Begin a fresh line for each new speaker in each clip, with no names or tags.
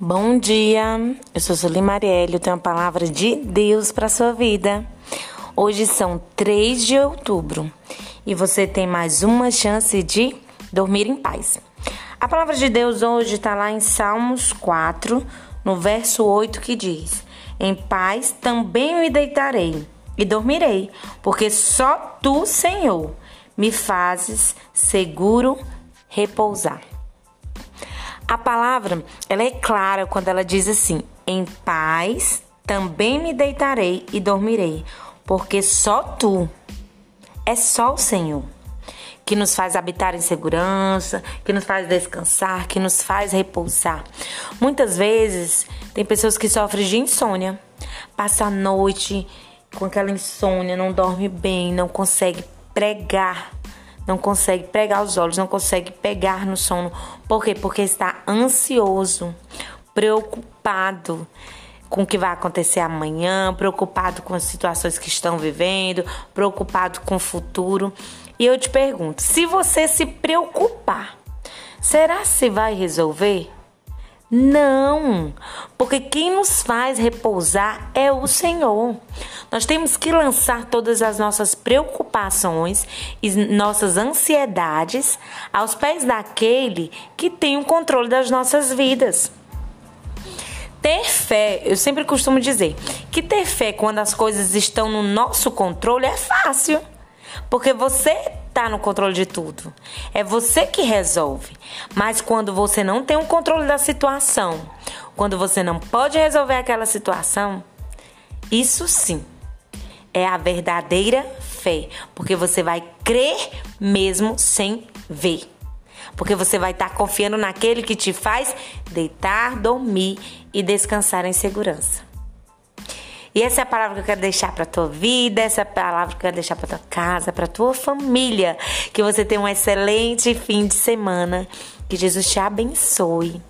Bom dia, eu sou Sueli Marielle, eu tenho uma palavra de Deus para sua vida. Hoje são 3 de outubro e você tem mais uma chance de dormir em paz. A palavra de Deus hoje está lá em Salmos 4, no verso 8, que diz: Em paz também me deitarei e dormirei, porque só tu, Senhor, me fazes seguro repousar. A palavra, ela é clara quando ela diz assim: "Em paz também me deitarei e dormirei, porque só tu é só o Senhor que nos faz habitar em segurança, que nos faz descansar, que nos faz repousar. Muitas vezes tem pessoas que sofrem de insônia, passa a noite com aquela insônia, não dorme bem, não consegue pregar não consegue pregar os olhos, não consegue pegar no sono. Por quê? Porque está ansioso, preocupado com o que vai acontecer amanhã, preocupado com as situações que estão vivendo, preocupado com o futuro. E eu te pergunto: se você se preocupar, será que vai resolver? Não, porque quem nos faz repousar é o Senhor. Nós temos que lançar todas as nossas preocupações e nossas ansiedades aos pés daquele que tem o controle das nossas vidas. Ter fé, eu sempre costumo dizer que ter fé quando as coisas estão no nosso controle é fácil, porque você está no controle de tudo. É você que resolve. Mas quando você não tem o controle da situação, quando você não pode resolver aquela situação, isso sim é a verdadeira fé, porque você vai crer mesmo sem ver. Porque você vai estar confiando naquele que te faz deitar, dormir e descansar em segurança. E essa é a palavra que eu quero deixar para tua vida, essa é a palavra que eu quero deixar para tua casa, para tua família, que você tenha um excelente fim de semana, que Jesus te abençoe.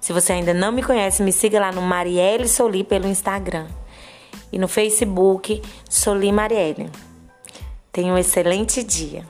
Se você ainda não me conhece, me siga lá no Marielle Soli pelo Instagram e no Facebook Soli Marielle. Tenha um excelente dia.